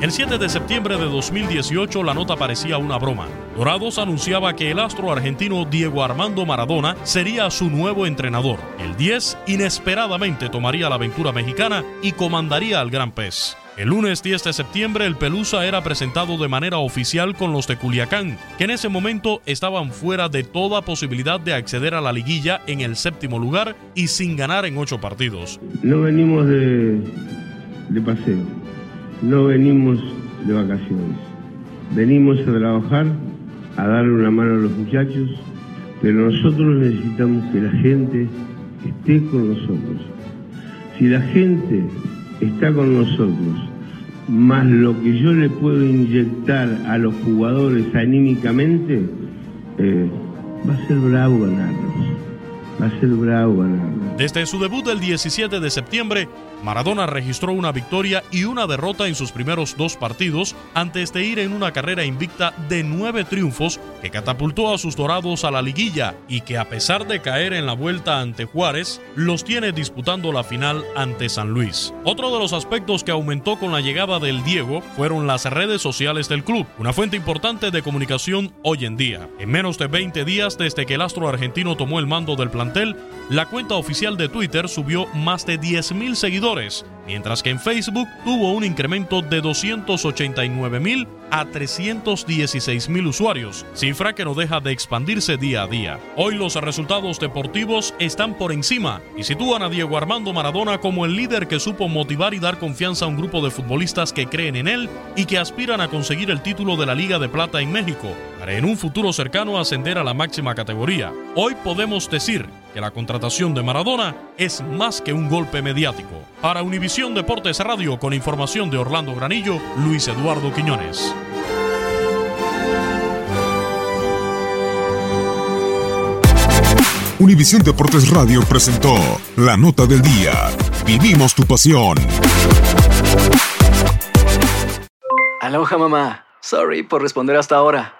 El 7 de septiembre de 2018 la nota parecía una broma. Dorados anunciaba que el astro argentino Diego Armando Maradona sería su nuevo entrenador. El 10 inesperadamente tomaría la aventura mexicana y comandaría al Gran Pez. El lunes 10 de septiembre el Pelusa era presentado de manera oficial con los de Culiacán, que en ese momento estaban fuera de toda posibilidad de acceder a la liguilla en el séptimo lugar y sin ganar en ocho partidos. No venimos de, de paseo, no venimos de vacaciones. Venimos a trabajar, a darle una mano a los muchachos, pero nosotros necesitamos que la gente esté con nosotros. Si la gente está con nosotros, más lo que yo le puedo inyectar a los jugadores anímicamente, eh, va a ser bravo ganarlos. Va a ser bravo ganarlos. Desde su debut del 17 de septiembre, Maradona registró una victoria y una derrota en sus primeros dos partidos antes de ir en una carrera invicta de nueve triunfos que catapultó a sus dorados a la liguilla y que a pesar de caer en la vuelta ante Juárez, los tiene disputando la final ante San Luis. Otro de los aspectos que aumentó con la llegada del Diego fueron las redes sociales del club, una fuente importante de comunicación hoy en día. En menos de 20 días desde que el astro argentino tomó el mando del plantel, la cuenta oficial de Twitter subió más de 10.000 seguidores mientras que en Facebook tuvo un incremento de 289 mil a 316 mil usuarios, cifra que no deja de expandirse día a día. Hoy los resultados deportivos están por encima y sitúan a Diego Armando Maradona como el líder que supo motivar y dar confianza a un grupo de futbolistas que creen en él y que aspiran a conseguir el título de la Liga de Plata en México, para en un futuro cercano ascender a la máxima categoría. Hoy podemos decir que la contratación de Maradona es más que un golpe mediático. Para Univisión Deportes Radio con información de Orlando Granillo, Luis Eduardo Quiñones. Univisión Deportes Radio presentó La Nota del Día. Vivimos tu pasión. Aloha mamá. Sorry por responder hasta ahora.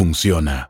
funciona.